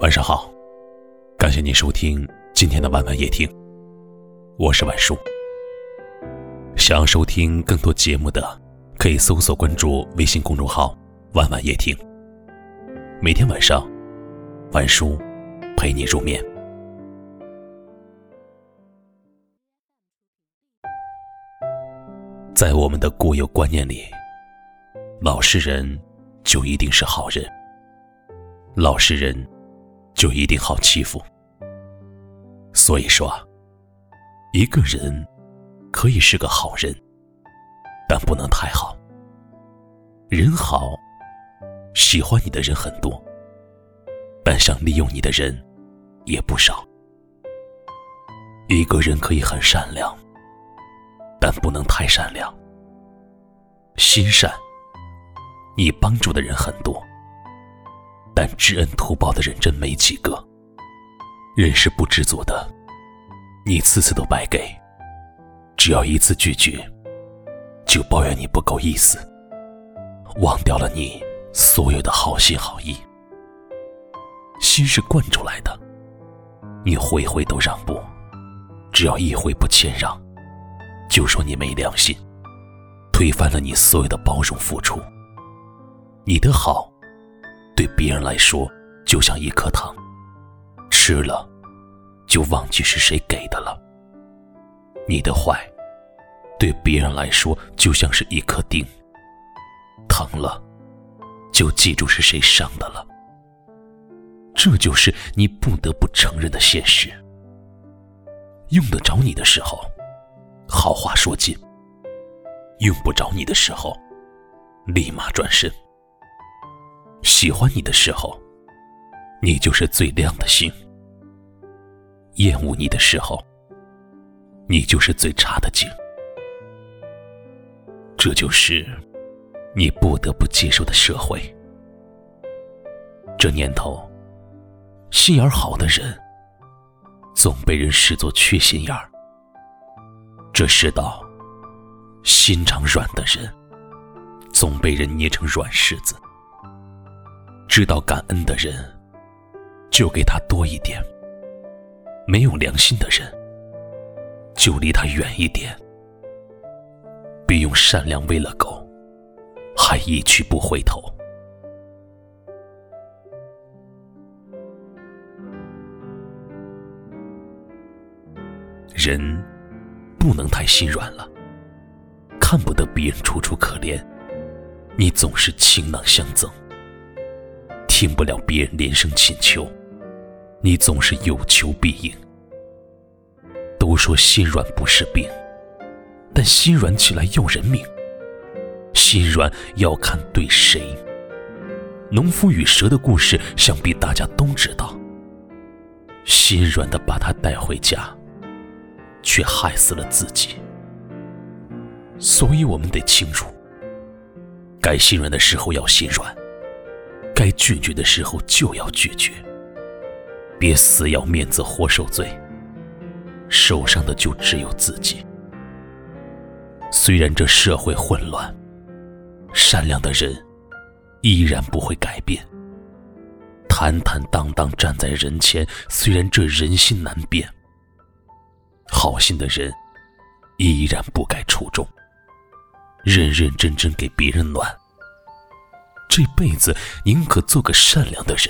晚上好，感谢您收听今天的晚晚夜听，我是晚叔。想要收听更多节目的，可以搜索关注微信公众号“晚晚夜听”。每天晚上，晚叔陪你入眠。在我们的固有观念里，老实人就一定是好人，老实人就一定好欺负。所以说，一个人可以是个好人，但不能太好。人好，喜欢你的人很多，但想利用你的人也不少。一个人可以很善良。但不能太善良。心善，你帮助的人很多，但知恩图报的人真没几个。人是不知足的，你次次都白给，只要一次拒绝，就抱怨你不够意思，忘掉了你所有的好心好意。心是惯出来的，你回回都让步，只要一回不谦让。就说你没良心，推翻了你所有的包容付出。你的好，对别人来说就像一颗糖，吃了就忘记是谁给的了。你的坏，对别人来说就像是一颗钉，疼了就记住是谁伤的了。这就是你不得不承认的现实。用得着你的时候。好话说尽，用不着你的时候，立马转身。喜欢你的时候，你就是最亮的星；厌恶你的时候，你就是最差的景。这就是你不得不接受的社会。这年头，心眼好的人，总被人视作缺心眼儿。这世道，心肠软的人，总被人捏成软柿子。知道感恩的人，就给他多一点；没有良心的人，就离他远一点。别用善良喂了狗，还一去不回头。人。不能太心软了，看不得别人楚楚可怜，你总是倾囊相赠；听不了别人连声请求，你总是有求必应。都说心软不是病，但心软起来要人命。心软要看对谁。农夫与蛇的故事，想必大家都知道。心软的把他带回家。却害死了自己，所以我们得清楚：该心软的时候要心软，该拒绝的时候就要拒绝，别死要面子活受罪，受伤的就只有自己。虽然这社会混乱，善良的人依然不会改变，坦坦荡荡站在人前，虽然这人心难辨。好心的人依然不该出众，认认真真给别人暖。这辈子宁可做个善良的人，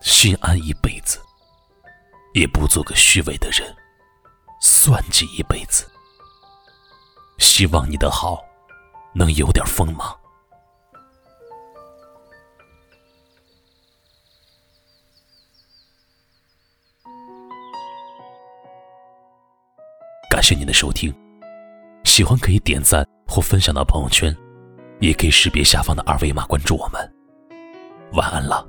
心安一辈子，也不做个虚伪的人，算计一辈子。希望你的好能有点锋芒。感谢您的收听，喜欢可以点赞或分享到朋友圈，也可以识别下方的二维码关注我们。晚安了。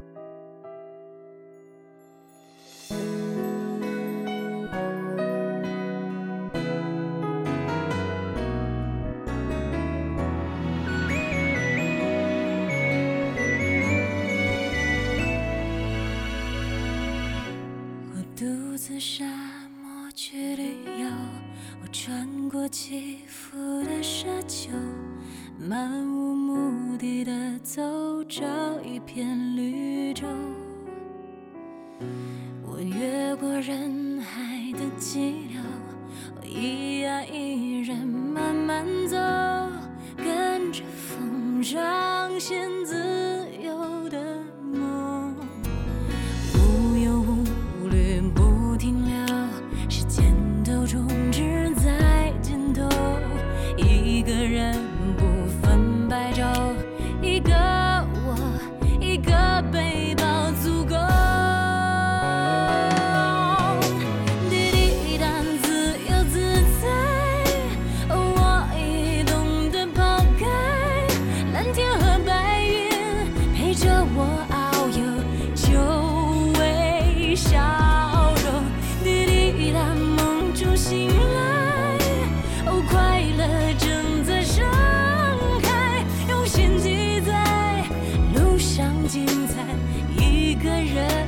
我独自傻去旅游。我穿过起伏的沙丘，漫无目的的走，找一片绿洲。我越过人海的寂寥，我一呀一人慢慢走，跟着风彰显自精彩一个人